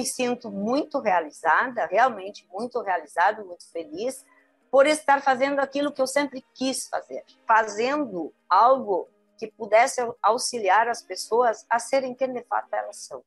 me sinto muito realizada, realmente muito realizada, muito feliz por estar fazendo aquilo que eu sempre quis fazer, fazendo algo que pudesse auxiliar as pessoas a serem quem de fato elas são.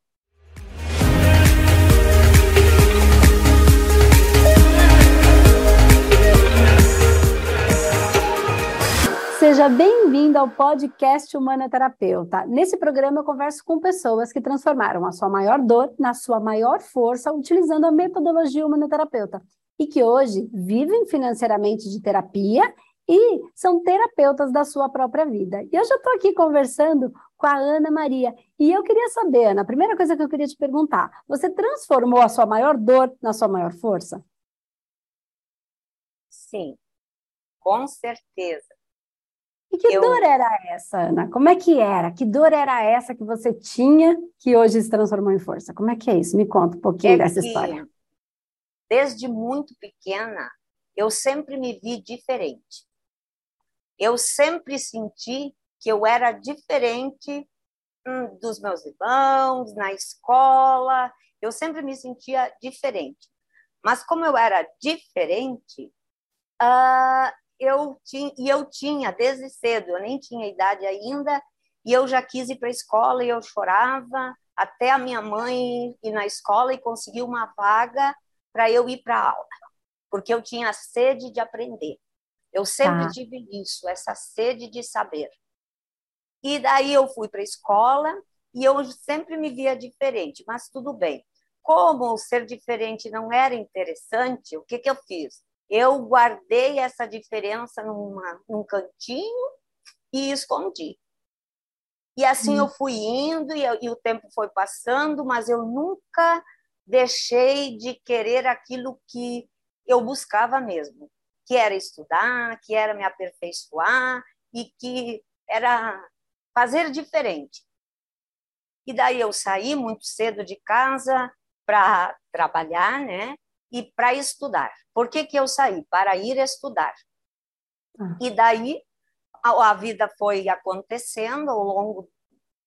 Seja bem-vindo ao podcast Humanoterapeuta. Nesse programa eu converso com pessoas que transformaram a sua maior dor na sua maior força utilizando a metodologia humanoterapeuta e que hoje vivem financeiramente de terapia e são terapeutas da sua própria vida. E eu já estou aqui conversando com a Ana Maria. E eu queria saber, Ana, a primeira coisa que eu queria te perguntar: você transformou a sua maior dor na sua maior força? Sim, com certeza. E que eu... dor era essa, Ana? Como é que era? Que dor era essa que você tinha que hoje se transformou em força? Como é que é isso? Me conta um pouquinho é dessa história. Desde muito pequena, eu sempre me vi diferente. Eu sempre senti que eu era diferente hum, dos meus irmãos, na escola, eu sempre me sentia diferente. Mas como eu era diferente, uh, eu tinha, e eu tinha desde cedo, eu nem tinha idade ainda, e eu já quis ir para a escola e eu chorava até a minha mãe ir na escola e conseguir uma vaga para eu ir para a aula, porque eu tinha sede de aprender. Eu sempre ah. tive isso, essa sede de saber. E daí eu fui para a escola e eu sempre me via diferente, mas tudo bem. Como ser diferente não era interessante, o que, que eu fiz? Eu guardei essa diferença numa, num cantinho e escondi. E assim hum. eu fui indo e, e, o tempo foi passando, mas eu nunca deixei de querer aquilo que eu buscava mesmo, que era estudar, que era me aperfeiçoar e que era fazer diferente. E daí eu saí muito cedo de casa para trabalhar, né? E para estudar. Por que, que eu saí? Para ir estudar. Ah. E daí a, a vida foi acontecendo ao longo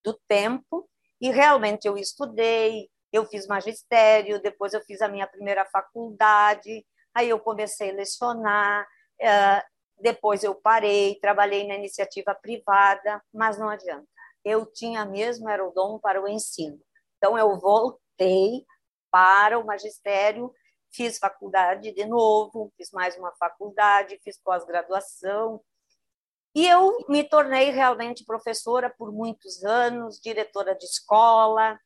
do tempo e realmente eu estudei, eu fiz magistério, depois eu fiz a minha primeira faculdade, aí eu comecei a lecionar, uh, depois eu parei, trabalhei na iniciativa privada, mas não adianta. Eu tinha mesmo era o dom para o ensino. Então eu voltei para o magistério fiz faculdade de novo, fiz mais uma faculdade, fiz pós-graduação. E eu me tornei realmente professora por muitos anos, diretora de escola,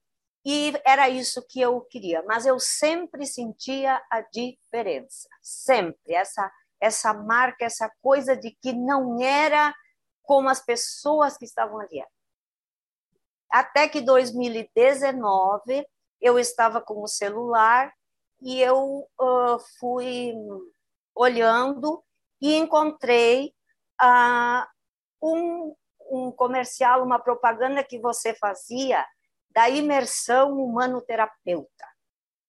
e era isso que eu queria. Mas eu sempre sentia a diferença, sempre essa essa marca, essa coisa de que não era como as pessoas que estavam ali. Até que 2019 eu estava com o celular e eu uh, fui olhando e encontrei uh, um, um comercial, uma propaganda que você fazia da imersão humano-terapeuta.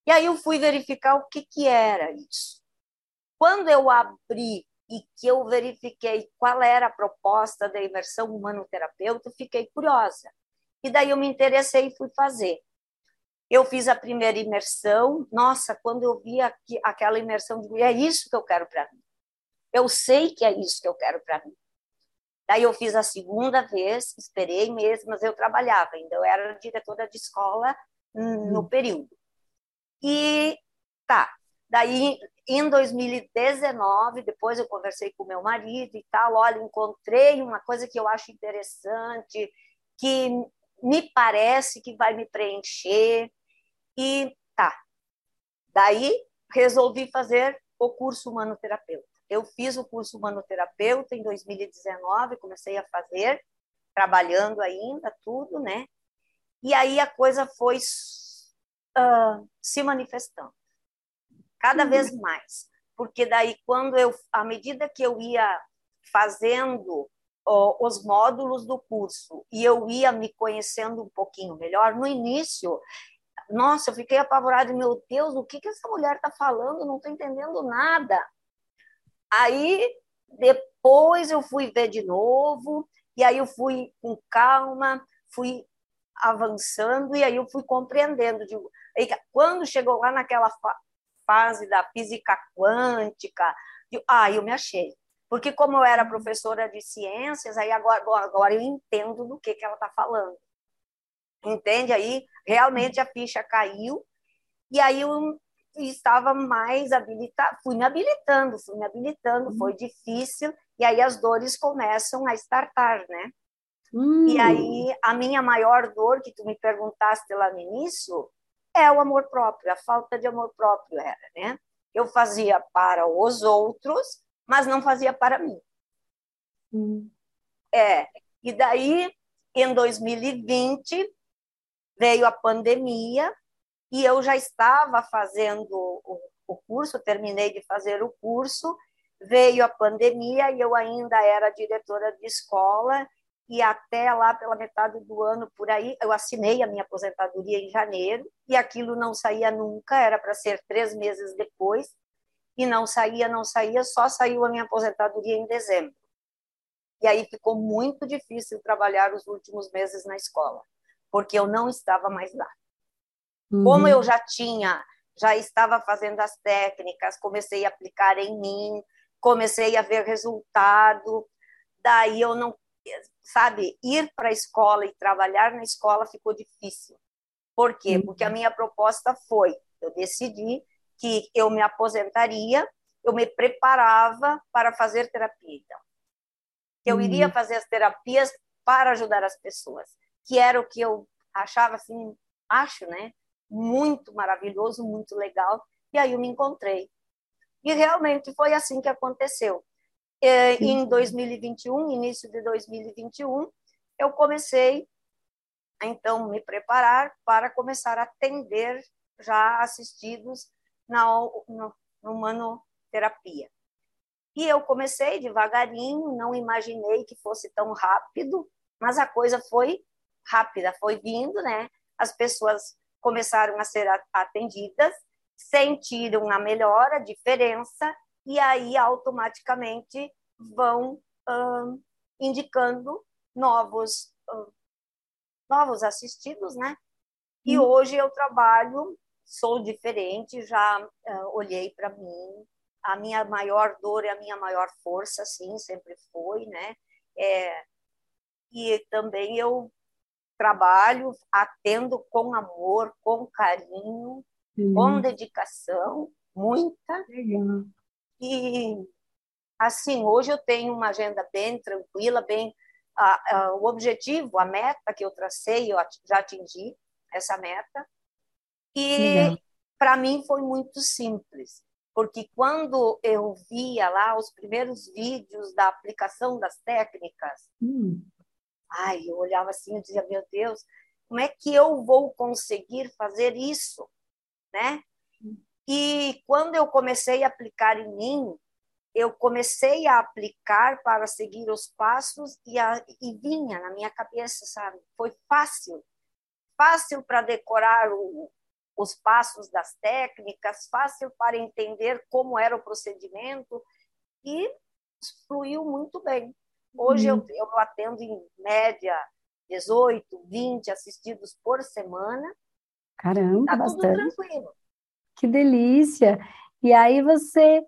E aí eu fui verificar o que, que era isso. Quando eu abri e que eu verifiquei qual era a proposta da imersão humano-terapeuta, fiquei curiosa. E daí eu me interessei e fui fazer. Eu fiz a primeira imersão, nossa, quando eu vi aqui, aquela imersão, digo, é isso que eu quero para mim. Eu sei que é isso que eu quero para mim. Daí eu fiz a segunda vez, esperei mesmo, mas eu trabalhava ainda, eu era diretora de escola no hum. período. E tá, daí em 2019, depois eu conversei com meu marido e tal, olha, encontrei uma coisa que eu acho interessante, que me parece que vai me preencher, e tá. Daí resolvi fazer o curso humanoterapeuta. Eu fiz o curso humanoterapeuta em 2019, comecei a fazer, trabalhando ainda, tudo, né? E aí a coisa foi uh, se manifestando cada uhum. vez mais. Porque daí, quando eu, à medida que eu ia fazendo os módulos do curso e eu ia me conhecendo um pouquinho melhor, no início nossa, eu fiquei apavorada, meu Deus, o que, que essa mulher está falando? Não estou entendendo nada. Aí, depois eu fui ver de novo, e aí eu fui com calma, fui avançando, e aí eu fui compreendendo. Digo, E quando chegou lá naquela fa fase da física quântica, eu, ah, eu me achei. Porque como eu era professora de ciências, aí agora, agora eu entendo do que, que ela está falando. Entende? Aí realmente a ficha caiu e aí eu estava mais habilitada, fui me habilitando, fui me habilitando, uhum. foi difícil, e aí as dores começam a startar, né? Hum. E aí a minha maior dor, que tu me perguntaste lá no início, é o amor próprio, a falta de amor próprio era, né? Eu fazia para os outros, mas não fazia para mim. Hum. É, e daí, em 2020, veio a pandemia, e eu já estava fazendo o, o curso, terminei de fazer o curso, veio a pandemia e eu ainda era diretora de escola e até lá pela metade do ano por aí eu assinei a minha aposentadoria em janeiro e aquilo não saía nunca era para ser três meses depois e não saía não saía só saiu a minha aposentadoria em dezembro. E aí ficou muito difícil trabalhar os últimos meses na escola porque eu não estava mais lá Uhum. Como eu já tinha, já estava fazendo as técnicas, comecei a aplicar em mim, comecei a ver resultado, daí eu não, sabe, ir para a escola e trabalhar na escola ficou difícil. Por quê? Uhum. Porque a minha proposta foi, eu decidi que eu me aposentaria, eu me preparava para fazer terapia, então. Eu uhum. iria fazer as terapias para ajudar as pessoas, que era o que eu achava assim, acho, né? muito maravilhoso, muito legal. E aí eu me encontrei. E realmente foi assim que aconteceu. Em 2021, início de 2021, eu comecei a então me preparar para começar a atender já assistidos na no, no manoterapia. E eu comecei devagarinho, não imaginei que fosse tão rápido, mas a coisa foi rápida, foi vindo, né? As pessoas começaram a ser atendidas, sentiram a melhora, a diferença, e aí automaticamente vão uh, indicando novos, uh, novos assistidos, né? E hum. hoje eu trabalho, sou diferente, já uh, olhei para mim, a minha maior dor é a minha maior força, sim, sempre foi, né? É, e também eu trabalho, atendo com amor, com carinho, uhum. com dedicação, muita. Uhum. E assim, hoje eu tenho uma agenda bem tranquila, bem a, a, o objetivo, a meta que eu tracei, eu já atingi essa meta. E para mim foi muito simples, porque quando eu via lá os primeiros vídeos da aplicação das técnicas, hum. Ai, eu olhava assim e dizia, meu Deus, como é que eu vou conseguir fazer isso, né? E quando eu comecei a aplicar em mim, eu comecei a aplicar para seguir os passos e, a, e vinha na minha cabeça, sabe? Foi fácil, fácil para decorar o, os passos das técnicas, fácil para entender como era o procedimento e fluiu muito bem. Hoje uhum. eu, eu atendo em média 18, 20 assistidos por semana. Caramba, tá bastante. tudo tranquilo. Que delícia! E aí você,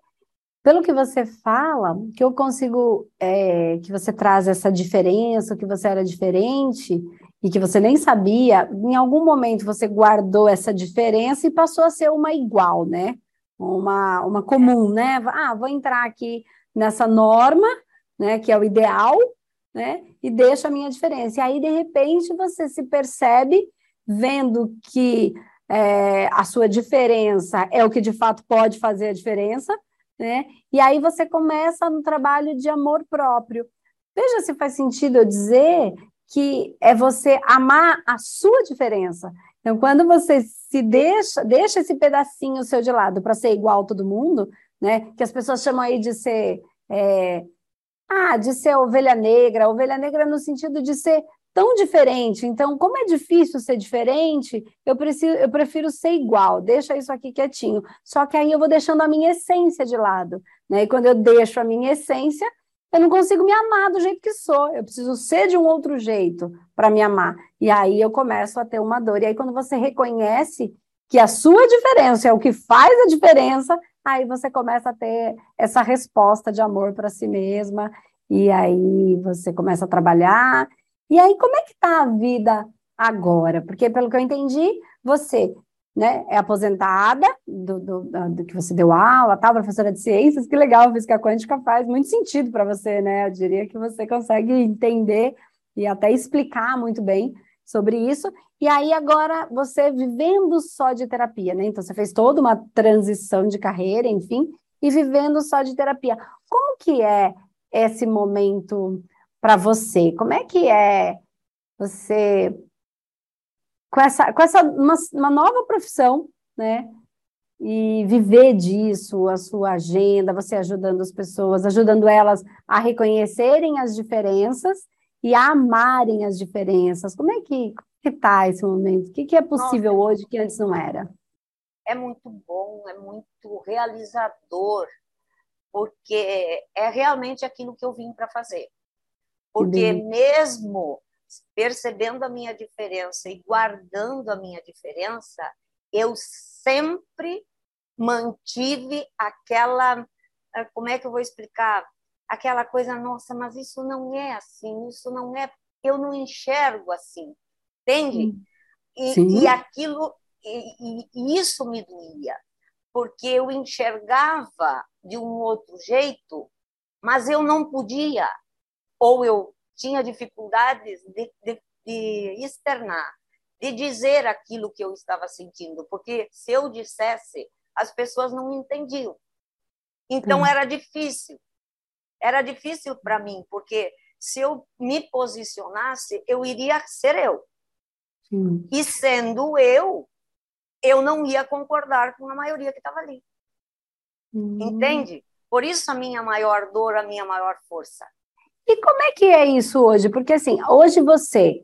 pelo que você fala, que eu consigo, é, que você traz essa diferença, que você era diferente e que você nem sabia, em algum momento você guardou essa diferença e passou a ser uma igual, né? Uma, uma comum, né? Ah, vou entrar aqui nessa norma né, que é o ideal, né, e deixo a minha diferença. E aí, de repente, você se percebe vendo que é, a sua diferença é o que de fato pode fazer a diferença, né? E aí você começa no trabalho de amor próprio. Veja se faz sentido eu dizer que é você amar a sua diferença. Então, quando você se deixa, deixa esse pedacinho seu de lado para ser igual a todo mundo, né? Que as pessoas chamam aí de ser é, ah, de ser ovelha negra, ovelha negra no sentido de ser tão diferente. Então, como é difícil ser diferente, eu, preciso, eu prefiro ser igual, deixa isso aqui quietinho. Só que aí eu vou deixando a minha essência de lado. Né? E quando eu deixo a minha essência, eu não consigo me amar do jeito que sou. Eu preciso ser de um outro jeito para me amar. E aí eu começo a ter uma dor. E aí, quando você reconhece que a sua diferença é o que faz a diferença, aí você começa a ter essa resposta de amor para si mesma, e aí você começa a trabalhar. E aí, como é que está a vida agora? Porque, pelo que eu entendi, você né, é aposentada do, do, do, que você deu aula, tal, professora de ciências, que legal, física quântica faz muito sentido para você, né? Eu diria que você consegue entender e até explicar muito bem sobre isso. E aí agora você vivendo só de terapia, né? Então você fez toda uma transição de carreira, enfim, e vivendo só de terapia. Como que é esse momento para você? Como é que é você com essa, com essa uma, uma nova profissão, né? E viver disso, a sua agenda, você ajudando as pessoas, ajudando elas a reconhecerem as diferenças e a amarem as diferenças. Como é que está esse momento? O que, que é possível Nossa, hoje que antes não era? É muito bom, é muito realizador, porque é realmente aquilo que eu vim para fazer. Porque mesmo percebendo a minha diferença e guardando a minha diferença, eu sempre mantive aquela. Ah, como é que eu vou explicar? Aquela coisa, nossa, mas isso não é assim, isso não é. Eu não enxergo assim, entende? E, e aquilo, e, e, isso me doía, porque eu enxergava de um outro jeito, mas eu não podia, ou eu tinha dificuldades de, de, de externar, de dizer aquilo que eu estava sentindo, porque se eu dissesse, as pessoas não entendiam. Então hum. era difícil. Era difícil para mim, porque se eu me posicionasse, eu iria ser eu. Sim. E sendo eu, eu não ia concordar com a maioria que estava ali. Hum. Entende? Por isso a minha maior dor, a minha maior força. E como é que é isso hoje? Porque assim, hoje você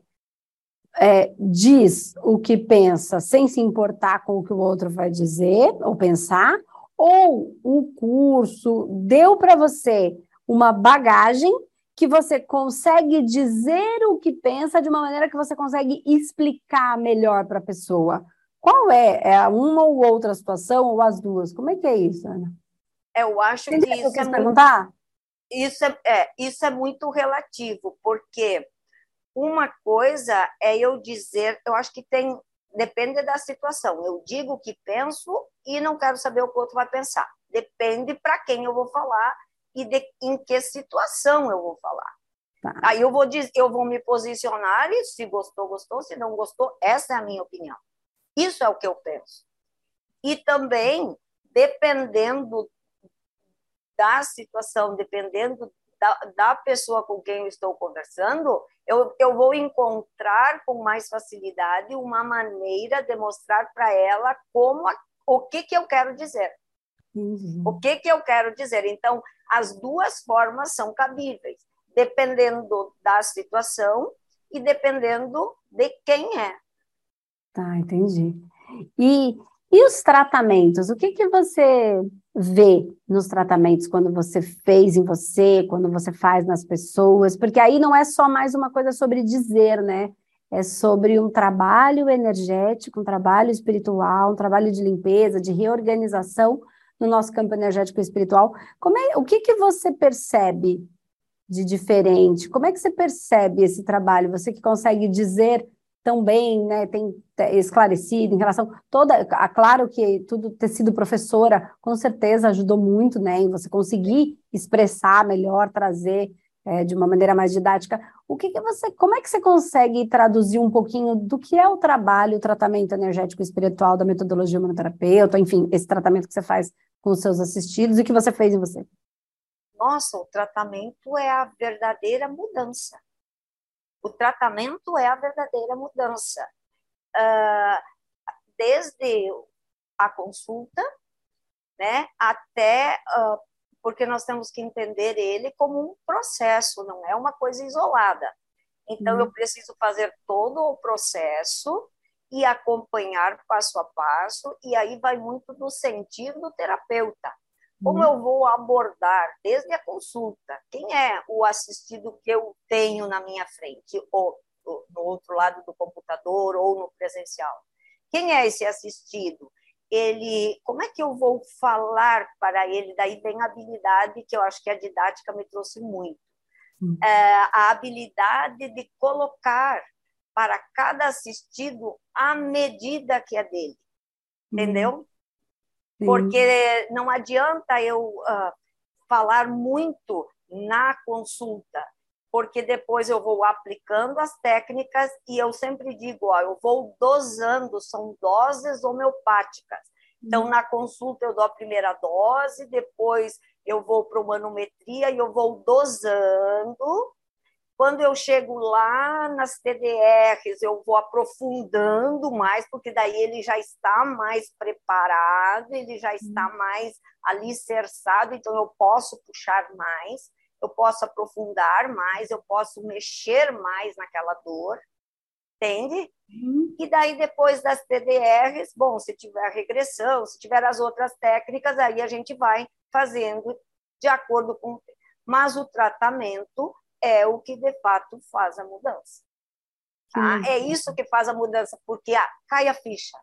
é, diz o que pensa sem se importar com o que o outro vai dizer ou pensar, ou o curso deu para você uma bagagem que você consegue dizer o que pensa de uma maneira que você consegue explicar melhor para a pessoa. Qual é? É uma ou outra situação ou as duas? Como é que é isso, Ana? Eu acho que isso é perguntar? isso é, é, isso é muito relativo, porque uma coisa é eu dizer, eu acho que tem, depende da situação. Eu digo o que penso e não quero saber o que o outro vai pensar. Depende para quem eu vou falar e de, em que situação eu vou falar. Tá. Aí eu vou, dizer, eu vou me posicionar e se gostou, gostou, se não gostou, essa é a minha opinião. Isso é o que eu penso. E também, dependendo da situação, dependendo da, da pessoa com quem eu estou conversando, eu, eu vou encontrar com mais facilidade uma maneira de mostrar para ela como a, o que, que eu quero dizer. Uhum. O que, que eu quero dizer? Então, as duas formas são cabíveis, dependendo da situação e dependendo de quem é. Tá, entendi. E, e os tratamentos? O que, que você vê nos tratamentos quando você fez em você, quando você faz nas pessoas, porque aí não é só mais uma coisa sobre dizer, né? É sobre um trabalho energético, um trabalho espiritual, um trabalho de limpeza, de reorganização no nosso campo energético espiritual. Como é, o que, que você percebe de diferente? Como é que você percebe esse trabalho? Você que consegue dizer também né, tem esclarecido em relação toda, claro que tudo ter sido professora com certeza ajudou muito, né, em você conseguir expressar melhor, trazer é, de uma maneira mais didática. O que, que você, como é que você consegue traduzir um pouquinho do que é o trabalho, o tratamento energético espiritual da metodologia humanoterapeuta, enfim, esse tratamento que você faz com os seus assistidos e que você fez em você? Nossa, o tratamento é a verdadeira mudança o tratamento é a verdadeira mudança. Uh, desde a consulta, né, até uh, porque nós temos que entender ele como um processo, não é uma coisa isolada. Então, eu uhum. preciso fazer todo o processo e acompanhar passo a passo, e aí vai muito do sentir do terapeuta. Como uhum. eu vou abordar desde a consulta? Quem é o assistido que eu tenho na minha frente, ou no outro lado do computador, ou no presencial? quem é esse assistido? Ele, como é que eu vou falar para ele? Daí vem a habilidade que eu acho que a didática me trouxe muito. Hum. É, a habilidade de colocar para cada assistido a medida que é dele. Hum. Entendeu? Porque não adianta eu uh, falar muito na consulta, porque depois eu vou aplicando as técnicas e eu sempre digo, ó, eu vou dosando, são doses homeopáticas. Então, na consulta eu dou a primeira dose, depois eu vou para manometria e eu vou dosando quando eu chego lá nas TDRs, eu vou aprofundando mais, porque daí ele já está mais preparado, ele já está uhum. mais alicerçado, então eu posso puxar mais, eu posso aprofundar mais, eu posso mexer mais naquela dor, entende? Uhum. E daí, depois das TDRs, bom, se tiver regressão, se tiver as outras técnicas, aí a gente vai fazendo de acordo com. Mas o tratamento é o que de fato faz a mudança. Tá? É isso que faz a mudança, porque ah, cai a ficha.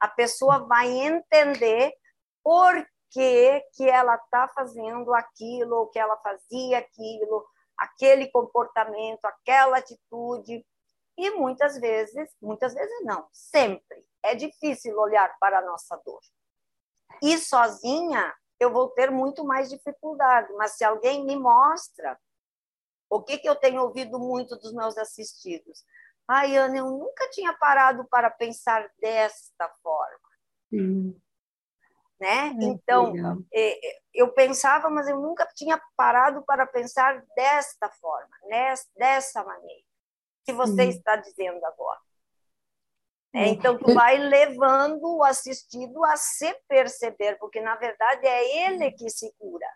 A pessoa vai entender por que, que ela está fazendo aquilo, ou que ela fazia aquilo, aquele comportamento, aquela atitude. E muitas vezes, muitas vezes não, sempre, é difícil olhar para a nossa dor. E sozinha eu vou ter muito mais dificuldade, mas se alguém me mostra o que, que eu tenho ouvido muito dos meus assistidos? Ai, Ana, eu nunca tinha parado para pensar desta forma. Sim. Né? É, então, é, é, eu pensava, mas eu nunca tinha parado para pensar desta forma, dessa maneira, que você Sim. está dizendo agora. É, então, tu vai levando o assistido a se perceber, porque, na verdade, é ele que se cura,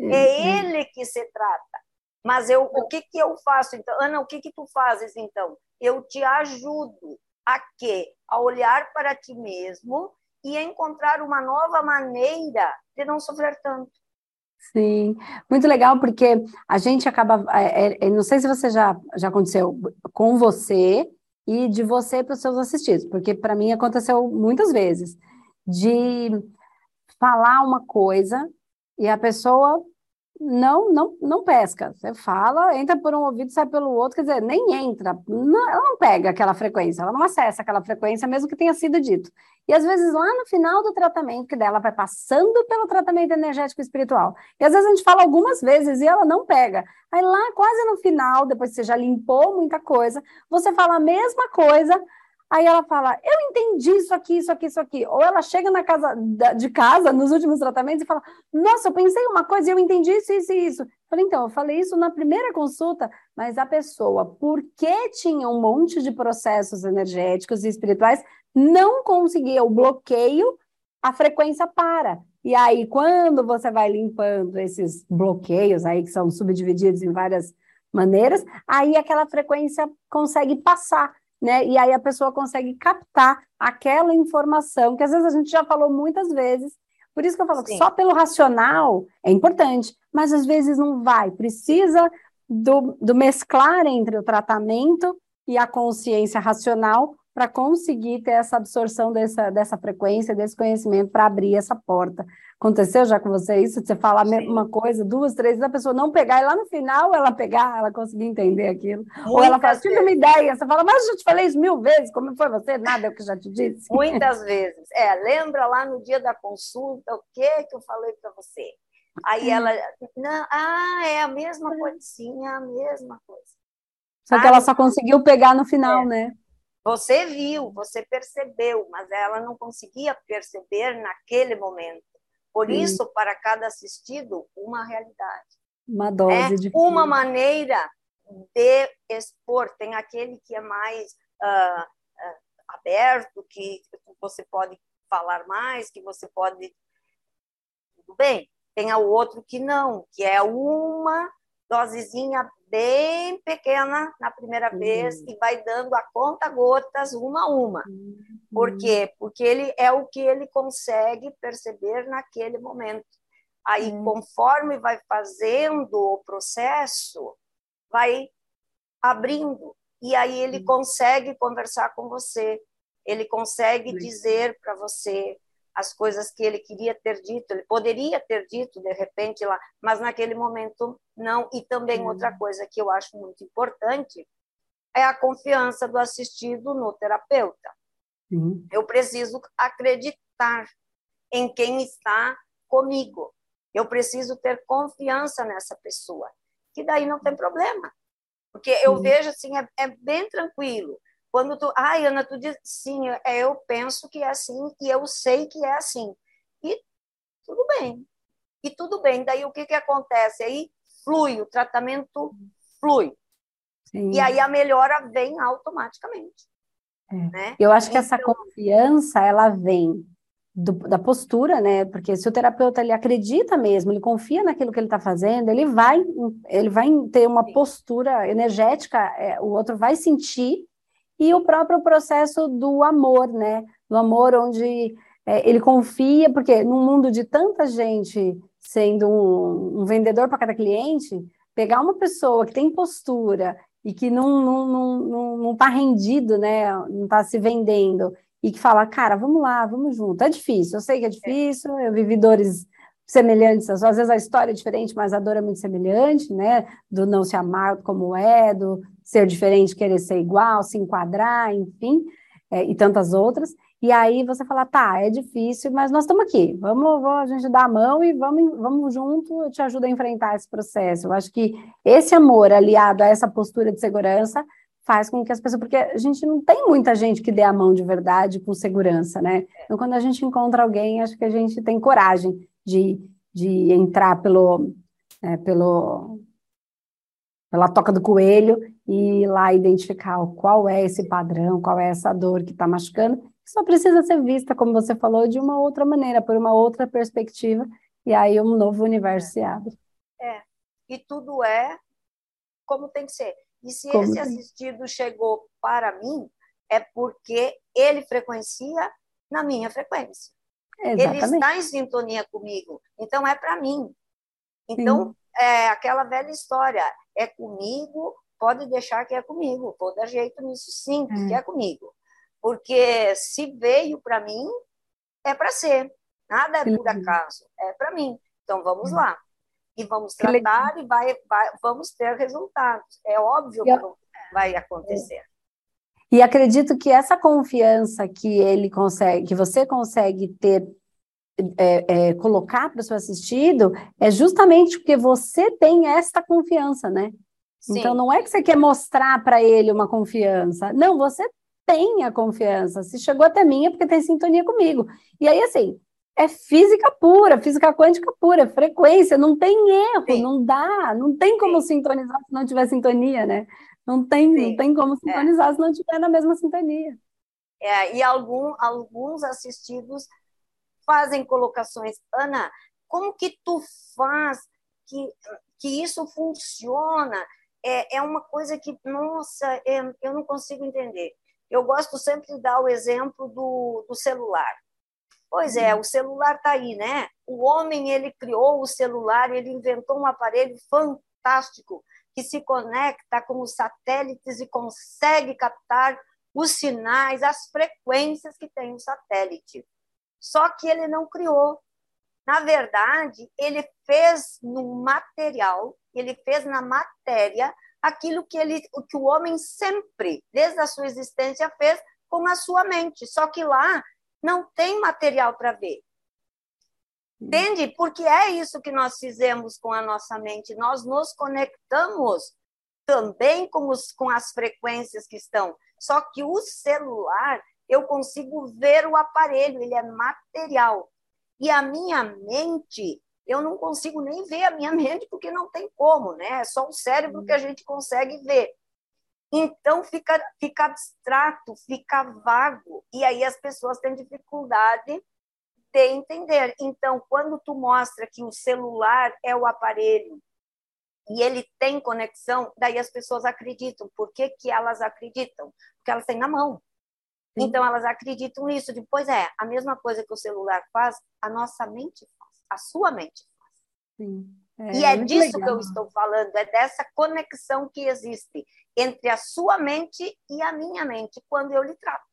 é ele que se trata. Mas eu, o que, que eu faço então? Ana, o que, que tu fazes então? Eu te ajudo a quê? A olhar para ti mesmo e encontrar uma nova maneira de não sofrer tanto. Sim, muito legal, porque a gente acaba. É, é, não sei se você já, já aconteceu com você e de você para os seus assistidos, porque para mim aconteceu muitas vezes de falar uma coisa e a pessoa não, não, não pesca. Você fala, entra por um ouvido, sai pelo outro, quer dizer, nem entra. Não, ela não pega aquela frequência, ela não acessa aquela frequência, mesmo que tenha sido dito. E às vezes lá no final do tratamento, que dela vai passando pelo tratamento energético espiritual. E às vezes a gente fala algumas vezes e ela não pega. Aí lá quase no final, depois que você já limpou muita coisa, você fala a mesma coisa, Aí ela fala, eu entendi isso aqui, isso aqui, isso aqui. Ou ela chega na casa de casa, nos últimos tratamentos, e fala, nossa, eu pensei uma coisa e eu entendi isso, isso e isso. Eu falei, então, eu falei isso na primeira consulta, mas a pessoa, porque tinha um monte de processos energéticos e espirituais, não conseguia o bloqueio, a frequência para. E aí, quando você vai limpando esses bloqueios aí, que são subdivididos em várias maneiras, aí aquela frequência consegue passar né? E aí a pessoa consegue captar aquela informação que às vezes a gente já falou muitas vezes. Por isso que eu falo Sim. que só pelo racional é importante, mas às vezes não vai. Precisa do, do mesclar entre o tratamento e a consciência racional para conseguir ter essa absorção dessa, dessa frequência, desse conhecimento, para abrir essa porta. Aconteceu já com você isso? Você falar uma coisa, duas, três, a pessoa não pegar, e lá no final ela pegar, ela conseguir entender aquilo. Muitas Ou ela fala, tive uma ideia, você fala, mas eu já te falei isso mil vezes, como foi você? Nada é o que já te disse. Muitas vezes. É, lembra lá no dia da consulta o que, que eu falei para você? Aí ela, não, ah, é a mesma coisa, sim, é a mesma coisa. Só que ela só conseguiu pegar no final, é. né? Você viu, você percebeu, mas ela não conseguia perceber naquele momento. Por Sim. isso, para cada assistido, uma realidade. Uma dose é de uma maneira de expor. Tem aquele que é mais uh, uh, aberto, que você pode falar mais, que você pode. Tudo bem. Tem o outro que não, que é uma dosezinha bem pequena na primeira uhum. vez e vai dando a conta gotas uma a uma. Uhum. Por quê? Porque ele é o que ele consegue perceber naquele momento. Aí, uhum. conforme vai fazendo o processo, vai abrindo e aí ele consegue conversar com você. ele consegue dizer para você as coisas que ele queria ter dito, ele poderia ter dito de repente lá, mas naquele momento não. E também outra coisa que eu acho muito importante é a confiança do assistido no terapeuta. Eu preciso acreditar em quem está comigo. Eu preciso ter confiança nessa pessoa, que daí não tem problema. Porque eu sim. vejo assim, é, é, bem tranquilo. Quando tu, ai, Ana, tu diz, sim, é, eu penso que é assim e eu sei que é assim. E tudo bem. E tudo bem. Daí o que que acontece? Aí flui, o tratamento flui. Sim. E aí a melhora vem automaticamente. É. Né? Eu acho que então, essa confiança, ela vem do, da postura, né? Porque se o terapeuta ele acredita mesmo, ele confia naquilo que ele está fazendo, ele vai, ele vai ter uma postura energética, é, o outro vai sentir, e o próprio processo do amor, né? Do amor onde é, ele confia, porque num mundo de tanta gente sendo um, um vendedor para cada cliente, pegar uma pessoa que tem postura e que não, não, não, não, não tá rendido, né? Não está se vendendo, e que fala, cara, vamos lá, vamos junto. É difícil, eu sei que é difícil, eu vivi dores semelhantes, às vezes a história é diferente, mas a dor é muito semelhante, né? Do não se amar como é, do ser diferente, querer ser igual, se enquadrar, enfim, é, e tantas outras. E aí você fala, tá, é difícil, mas nós estamos aqui, vamos, vamos a gente dar a mão e vamos, vamos junto, eu te ajudo a enfrentar esse processo. Eu acho que esse amor aliado a essa postura de segurança faz com que as pessoas, porque a gente não tem muita gente que dê a mão de verdade com segurança, né? Então, quando a gente encontra alguém, acho que a gente tem coragem de, de entrar pelo, é, pelo, pela toca do coelho e ir lá identificar qual é esse padrão, qual é essa dor que está machucando só precisa ser vista, como você falou, de uma outra maneira, por uma outra perspectiva, e aí um novo universo se abre. É, e tudo é como tem que ser. E se como esse tem. assistido chegou para mim, é porque ele frequencia na minha frequência. Exatamente. Ele está em sintonia comigo, então é para mim. Então, Sim. é aquela velha história, é comigo, pode deixar que é comigo, vou dar jeito nisso sim, que é comigo. Porque se veio para mim, é para ser. Nada é por acaso, é para mim. Então vamos lá. E vamos tratar e vai, vai, vamos ter resultados. É óbvio que vai acontecer. E acredito que essa confiança que ele consegue, que você consegue ter, é, é, colocar para o seu assistido, é justamente porque você tem esta confiança, né? Sim. Então não é que você quer mostrar para ele uma confiança. Não, você tenha confiança. Se chegou até mim é porque tem sintonia comigo. E aí, assim, é física pura, física quântica pura, frequência, não tem erro, Sim. não dá, não tem como Sim. sintonizar se não tiver sintonia, né? Não tem, não tem como sintonizar é. se não tiver na mesma sintonia. É, e algum, alguns assistidos fazem colocações. Ana, como que tu faz que, que isso funciona? É, é uma coisa que, nossa, é, eu não consigo entender. Eu gosto sempre de dar o exemplo do, do celular. Pois é, o celular está aí, né? O homem ele criou o celular, ele inventou um aparelho fantástico que se conecta com os satélites e consegue captar os sinais, as frequências que tem o satélite. Só que ele não criou. Na verdade, ele fez no material, ele fez na matéria aquilo que, ele, que o homem sempre, desde a sua existência, fez com a sua mente. Só que lá não tem material para ver. Entende? Porque é isso que nós fizemos com a nossa mente. Nós nos conectamos também com, os, com as frequências que estão. Só que o celular, eu consigo ver o aparelho, ele é material. E a minha mente, eu não consigo nem ver a minha mente, porque não tem como, né? É só o cérebro que a gente consegue ver. Então fica, fica abstrato, fica vago, e aí as pessoas têm dificuldade de entender. Então, quando tu mostra que o celular é o aparelho e ele tem conexão, daí as pessoas acreditam. Por que, que elas acreditam? Porque elas têm na mão. Então, elas acreditam nisso. Depois, é, a mesma coisa que o celular faz, a nossa mente a sua mente faz. Sim. É, e é disso legal. que eu estou falando, é dessa conexão que existe entre a sua mente e a minha mente quando eu lhe trato.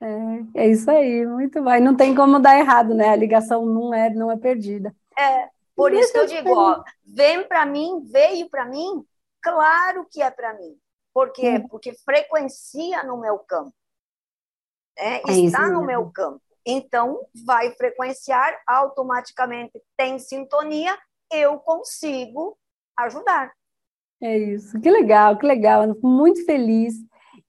É, é isso aí, muito bom. E não tem como dar errado, né? A ligação não é, não é perdida. É, por isso que eu digo, ó, vem para mim, veio para mim, claro que é para mim. Por quê? Hum. Porque frequencia no meu campo. É, é está no meu campo. Então, vai frequenciar automaticamente, tem sintonia, eu consigo ajudar. É isso, que legal, que legal, muito feliz.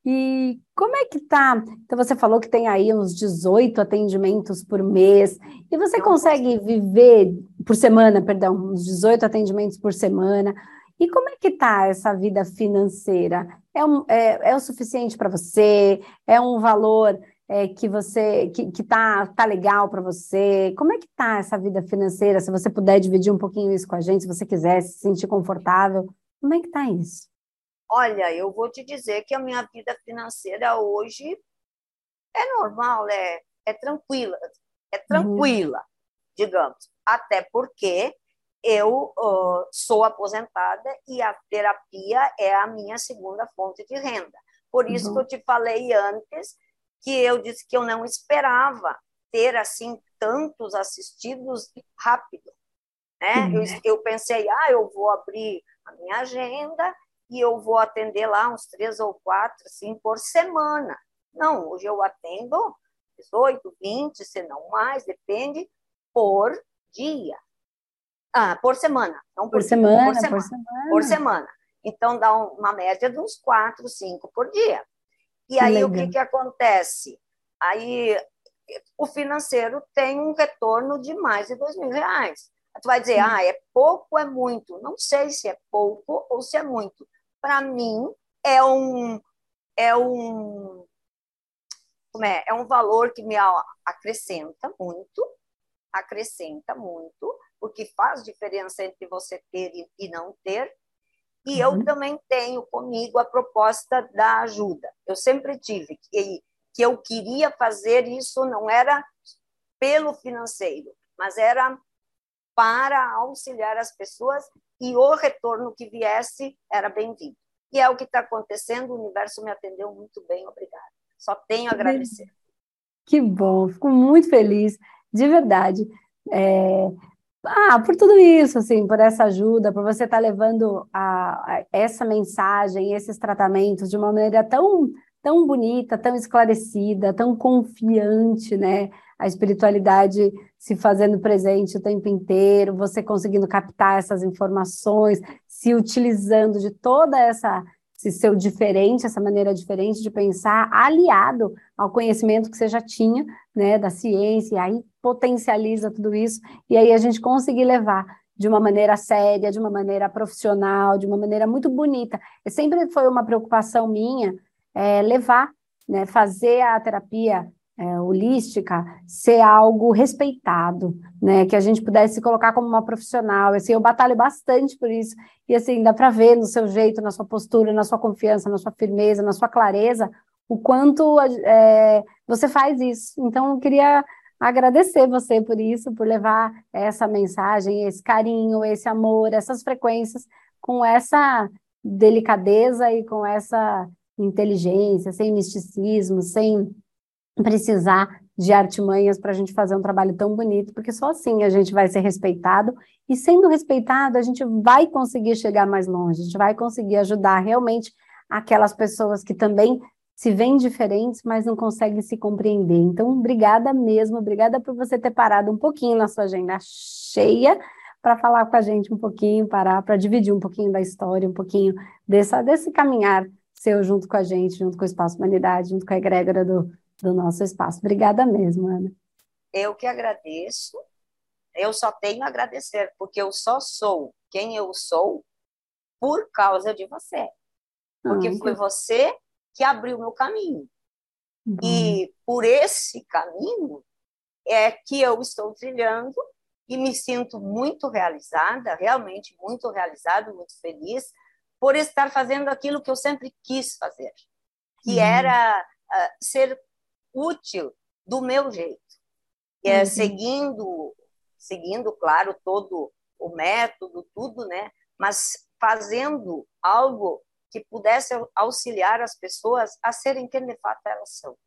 E como é que tá? Então você falou que tem aí uns 18 atendimentos por mês, e você consegue viver por semana, perdão, uns 18 atendimentos por semana. E como é que tá essa vida financeira? É, um, é, é o suficiente para você? É um valor é, que você que, que tá, tá legal para você? Como é que tá essa vida financeira? Se você puder dividir um pouquinho isso com a gente, se você quiser se sentir confortável, como é que tá isso? Olha, eu vou te dizer que a minha vida financeira hoje é normal, é, é tranquila, é uhum. tranquila, uhum. digamos. Até porque eu uh, sou aposentada e a terapia é a minha segunda fonte de renda. Por isso uhum. que eu te falei antes que eu disse que eu não esperava ter assim tantos assistidos rápido. Né? Eu, eu pensei, ah, eu vou abrir a minha agenda e eu vou atender lá uns três ou quatro, assim, por semana. Não, hoje eu atendo 18, 20, se não mais, depende, por dia. Ah, por semana. Não por, por, semana, por, semana, por semana. Por semana. Então, dá uma média de uns quatro, cinco por dia. E aí, Legal. o que, que acontece? Aí, o financeiro tem um retorno de mais de dois mil reais. Tu vai dizer, ah, é pouco ou é muito? Não sei se é pouco ou se é muito para mim, é um, é um, como é? É um valor que me acrescenta muito, acrescenta muito, porque faz diferença entre você ter e não ter. E uhum. eu também tenho comigo a proposta da ajuda. Eu sempre tive que, que eu queria fazer isso, não era pelo financeiro, mas era para auxiliar as pessoas e o retorno que viesse era bem-vindo. E é o que está acontecendo, o universo me atendeu muito bem, obrigada. Só tenho a agradecer. Que bom, fico muito feliz, de verdade. É... Ah, por tudo isso, assim, por essa ajuda, por você estar tá levando a, a, essa mensagem, esses tratamentos de uma maneira tão, tão bonita, tão esclarecida, tão confiante, né? a espiritualidade se fazendo presente o tempo inteiro, você conseguindo captar essas informações, se utilizando de toda essa esse seu diferente, essa maneira diferente de pensar, aliado ao conhecimento que você já tinha, né, da ciência, e aí potencializa tudo isso, e aí a gente conseguir levar de uma maneira séria, de uma maneira profissional, de uma maneira muito bonita. E sempre foi uma preocupação minha é, levar, né, fazer a terapia é, holística ser algo respeitado, né? Que a gente pudesse colocar como uma profissional. Assim, eu batalho bastante por isso. E assim, dá para ver no seu jeito, na sua postura, na sua confiança, na sua firmeza, na sua clareza, o quanto é, você faz isso. Então, eu queria agradecer você por isso, por levar essa mensagem, esse carinho, esse amor, essas frequências com essa delicadeza e com essa inteligência, sem misticismo, sem precisar de artimanhas para a gente fazer um trabalho tão bonito, porque só assim a gente vai ser respeitado, e sendo respeitado, a gente vai conseguir chegar mais longe, a gente vai conseguir ajudar realmente aquelas pessoas que também se veem diferentes, mas não conseguem se compreender. Então, obrigada mesmo, obrigada por você ter parado um pouquinho na sua agenda cheia para falar com a gente um pouquinho, parar para dividir um pouquinho da história, um pouquinho dessa, desse caminhar seu junto com a gente, junto com o Espaço Humanidade, junto com a egrégora do, do nosso espaço. Obrigada mesmo, Ana. Eu que agradeço. Eu só tenho a agradecer, porque eu só sou quem eu sou por causa de você. Porque ah, foi você que abriu meu caminho. Uhum. E por esse caminho é que eu estou trilhando e me sinto muito realizada, realmente muito realizada, muito feliz por estar fazendo aquilo que eu sempre quis fazer, que uhum. era uh, ser útil do meu jeito. É, uhum. seguindo, seguindo, claro, todo o método, tudo, né? Mas fazendo algo que pudesse auxiliar as pessoas a serem quem de fato elas são.